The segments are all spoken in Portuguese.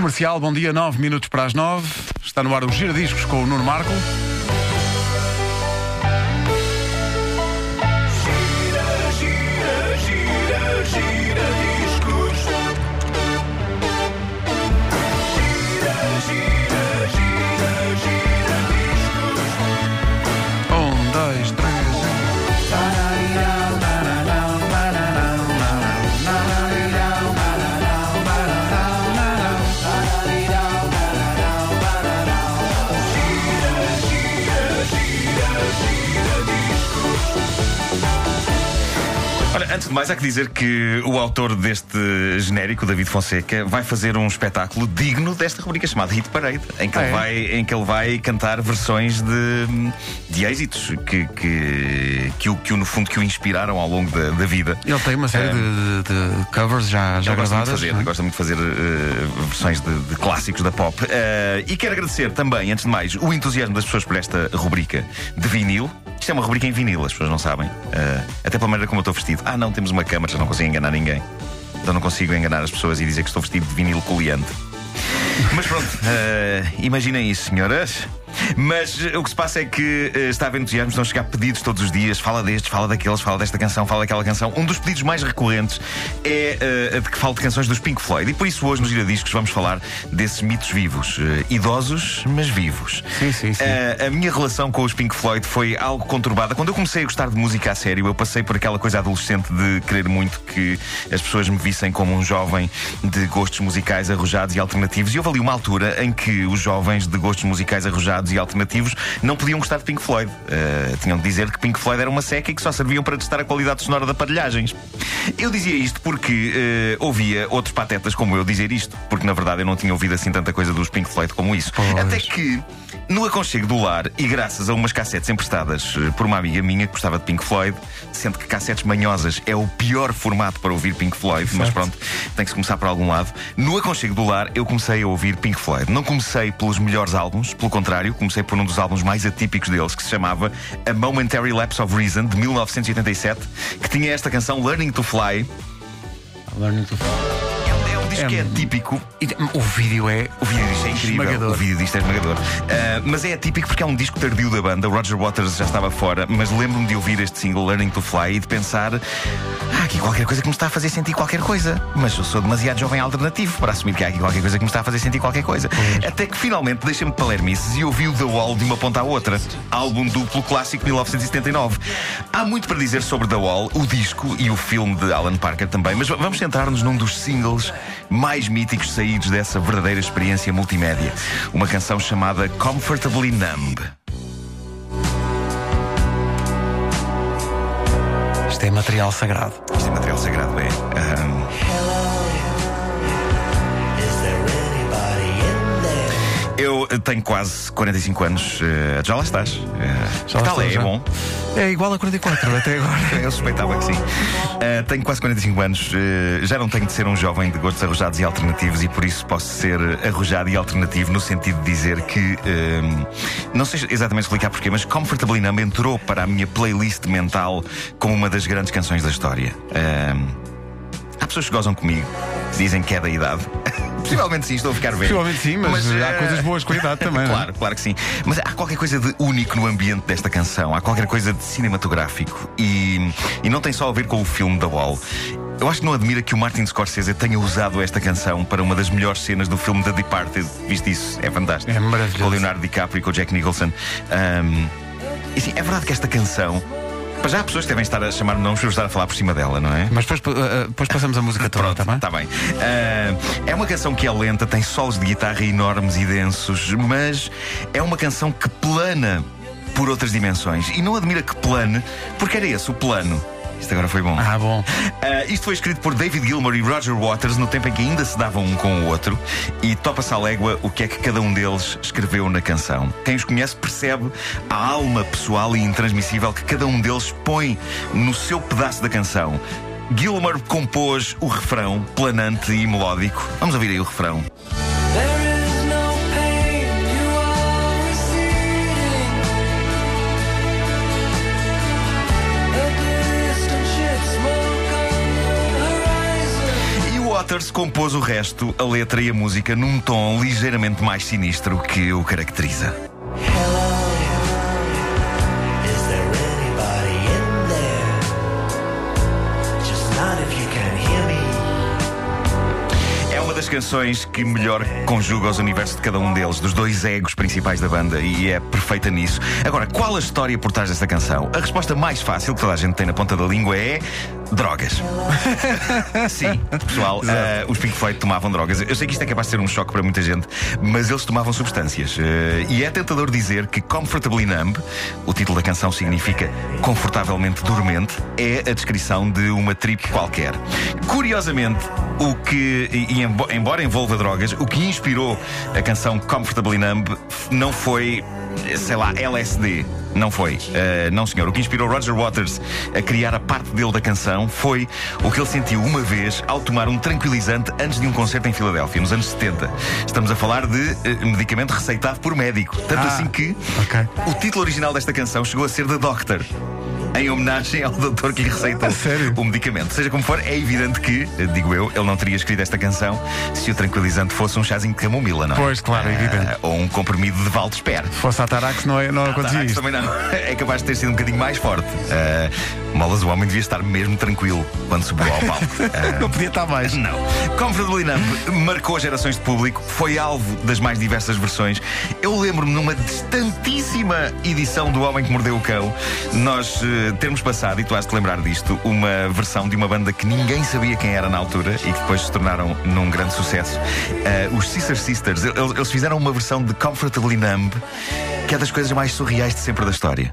Comercial, bom dia, 9 minutos para as 9. Está no ar o Gira Discos com o Nuno Marco. Gira, gira, gira, gira discos. Gira, gira, mais, há que dizer que o autor deste genérico, David Fonseca, vai fazer um espetáculo digno desta rubrica chamada Hit Parade, em que, Ah, ele, é? vai, em que ele vai cantar versões de, de êxitos que, que, que, o, que no fundo, que o inspiraram ao longo da, da vida. Ele tem uma série de, de- de covers já, já Eu gosto muito de gravadas. fazer, é? gosta muito de fazer eh, versões de, de clássicos da pop. Eh, e quero agradecer também, antes de mais, o entusiasmo das pessoas por esta rubrica de vinil. Isto é uma rubrica em vinil, as pessoas não sabem. Eh, até pela maneira como eu estou vestido. Ah, não, temos uma câmara, já não consigo enganar ninguém. Então não consigo enganar as pessoas e dizer que estou vestido de vinil coliante. Mas pronto, eh, imaginem isso, senhoras. Mas eh, o que se passa é que eh, está a haver entusiasmo, estão a chegar pedidos todos os dias. Fala destes, fala daqueles, fala desta canção, fala daquela canção. Um dos pedidos mais recorrentes é eh, a de que fale de canções dos Pink Floyd. E por isso hoje nos Giradiscos vamos falar desses mitos vivos. eh, idosos, mas vivos. Sim, sim, sim. Eh, a minha relação com os Pink Floyd foi algo conturbada. Quando eu comecei a gostar de música a sério, eu passei por aquela coisa adolescente de querer muito que as pessoas me vissem como um jovem de gostos musicais arrojados e alternativos. E houve ali uma altura em que os jovens de gostos musicais arrojados e alternativos não podiam gostar de Pink Floyd. Eh, tinham de dizer que Pink Floyd era uma seca e que só serviam para testar a qualidade sonora de aparelhagens. Eu dizia isto porque eh, ouvia outros patetas como eu dizer isto, porque na verdade eu não tinha ouvido assim tanta coisa dos Pink Floyd como isso. Pois. Até que, no aconchego do lar, e graças a umas cassetes emprestadas eh, por uma amiga minha que gostava de Pink Floyd, sendo que cassetes manhosas é o pior formato para ouvir Pink Floyd, mas Certo. pronto, tem que se começar por algum lado. No aconchego do lar, eu comecei a ouvir Pink Floyd. Não comecei pelos melhores álbuns, pelo contrário, comecei por um dos álbuns mais atípicos deles, que se chamava A Momentary Lapse of Reason, de 1987, que tinha esta canção Learning to Fly. Learning to- um disco é É- típico O vídeo é. O vídeo disto é incrível. Esmagador. O vídeo disto é esmagador. Ah, mas é atípico porque é um disco tardio da banda. O Roger Waters já estava fora, mas lembro-me de ouvir este single Learning to Fly e de pensar: há aqui qualquer coisa que me está a fazer sentir qualquer coisa. Mas eu sou demasiado jovem alternativo para assumir que há aqui qualquer coisa que me está a fazer sentir qualquer coisa. Até que finalmente deixei-me de palermices e ouvi o The Wall de uma ponta à outra. Álbum duplo clássico de 1979. Há muito para dizer sobre The Wall, o disco e o filme de Alan Parker também, mas vamos centrar-nos num dos singles mais míticos saídos dessa verdadeira experiência multimédia. Uma canção chamada Comfortably Numb. Isto é material sagrado. Isto é material sagrado, tenho quase 45 anos. eh, já lá estás. Eh, Já tal é? estou, É já. bom. É igual a 44 até agora. Eu suspeitava que sim. Uh, tenho quase 45 anos, uh, já não tenho de ser um jovem de gostos arrojados e alternativos e por isso posso ser arrojado e alternativo no sentido de dizer que não sei exatamente explicar porquê, mas Comfortably Numb entrou para a minha playlist mental como uma das grandes canções da história. Há pessoas que gozam comigo, dizem que é da idade. Possivelmente sim, estou a ficar velho. Possivelmente sim, mas, há eh, coisas boas com a idade também. é? Claro, claro que sim. Mas há qualquer coisa de único no ambiente desta canção, há qualquer coisa de cinematográfico e, e não tem só a ver com o filme da Wall. Eu acho que não admira que o Martin Scorsese tenha usado esta canção para uma das melhores cenas do filme The Departed. Viste isso? É fantástico. É maravilhoso. Com o Leonardo DiCaprio e com o Jack Nicholson. Ahm, e sim, é verdade que esta canção. Para já há pessoas que devem estar a chamar-me nomes para estar a falar por cima dela, não é? Mas depois, uh, uh, depois passamos a música toda, Pronto, tá bem? tá bem. Ah, é uma canção que é lenta, tem solos de guitarra enormes e densos, mas é uma canção que plana por outras dimensões. E não admira que plane, porque era esse o plano. Isto agora foi bom. Ah, bom. Ah, isto foi escrito por David Gilmour e Roger Waters no tempo em que ainda se davam um com o outro e topa-se à légua o que é que cada um deles escreveu na canção. Quem os conhece percebe a alma pessoal e intransmissível que cada um deles põe no seu pedaço da canção. Gilmour compôs o refrão planante e melódico. Vamos ouvir aí o refrão. There Waters compôs o resto, a letra e a música, num tom ligeiramente mais sinistro que o caracteriza. É uma das canções que melhor conjuga os universos de cada um deles, dos dois egos principais da banda, e é perfeita nisso. Agora, qual a história por trás desta canção? A resposta mais fácil que toda a gente tem na ponta da língua é. Drogas. Sim, pessoal, eh, os Pink Floyd tomavam drogas. Eu sei que isto é capaz de ser um choque para muita gente, mas eles tomavam substâncias. Eh, e é tentador dizer que Comfortably Numb, o título da canção significa confortavelmente dormente, é a descrição de uma trip qualquer. Curiosamente, o que, e, embo- embora envolva drogas, o que inspirou a canção Comfortably Numb não foi, sei lá, LSD. Não foi. Uh, não, senhor. O que inspirou Roger Waters a criar a parte dele da canção foi o que ele sentiu uma vez ao tomar um tranquilizante antes de um concerto em Filadélfia, nos anos 70. Estamos a falar de uh, medicamento receitado por médico. Tanto Ah, assim que ok. o título original desta canção chegou a ser The Doctor. Em homenagem ao doutor que lhe receitou o medicamento. Seja como for, é evidente que, digo eu, ele não teria escrito esta canção se o tranquilizante fosse um chazinho de camomila, não é? Pois, claro, é Ah, evidente. Ou um comprimido de Valdespera. Se fosse a Tarax, não, é, não acontecia isto. também não. É capaz de ter sido um bocadinho mais forte. Ah, Molas, o homem devia estar mesmo tranquilo quando subiu ao palco. Ah, Não podia estar mais. não. Comfortably Numb marcou gerações de público, foi alvo das mais diversas versões. Eu lembro-me numa distantíssima edição do Homem que Mordeu o Cão, nós termos passado, e tu has de lembrar disto, uma versão de uma banda que ninguém sabia quem era na altura e que depois se tornaram num grande sucesso. Eh, os Sister Sisters, eles, eles fizeram uma versão de Comfortably Numb que é das coisas mais surreais de sempre da história.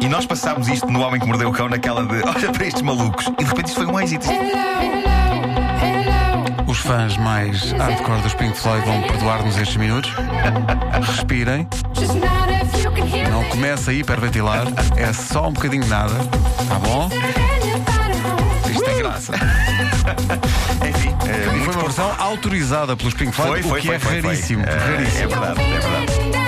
E nós passámos isto no Homem que Mordeu o Cão naquela de olha para estes malucos. E de repente isto foi um êxito. Os fãs mais hardcore dos Pink Floyd vão perdoar-nos estes minutos. Respirem. Não comece a hiperventilar. É só um bocadinho de nada. Tá bom? Isto tem graça. Enfim, é, foi uma versão autorizada pelos Pink Floyd, Foi, foi, o que foi, é foi, foi. raríssimo. É, raríssimo. é verdade, é verdade.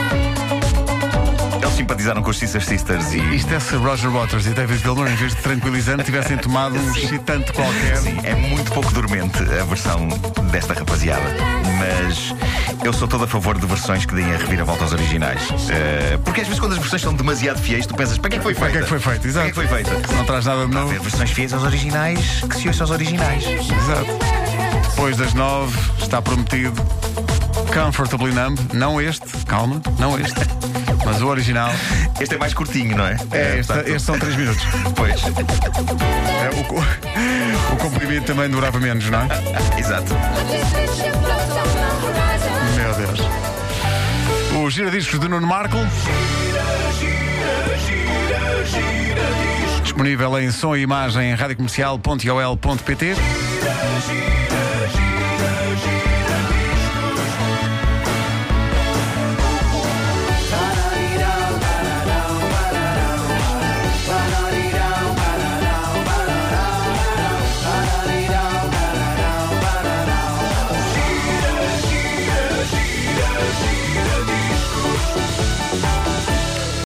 Simpatizaram com os Sister Sisters e. Isto é se Roger Waters e David Gilmour, em vez de tranquilizante, tivessem tomado um excitante qualquer. Sim, é muito pouco dormente a versão desta rapaziada. Mas eu sou todo a favor de versões que deem a reviravolta aos originais. Eh, porque às vezes quando as versões são demasiado fiéis, tu pensas, para que é que foi feita? Para que é que foi feito? Para Exato. que é que foi feita? Não traz nada de novo. ver versões fiéis aos originais que se ouçam aos originais. Exato. Depois das nove, está prometido Comfortably Numb. Não este, calma, não este. Mas o original. Este é mais curtinho, não é? É, este, portanto, este são três minutos. Pois, É, o, o comprimido também durava menos, não é? exato. Meu Deus. O giradiscos do Nuno Marco. Disponível em som e imagem em radiocomercial.ol.pt.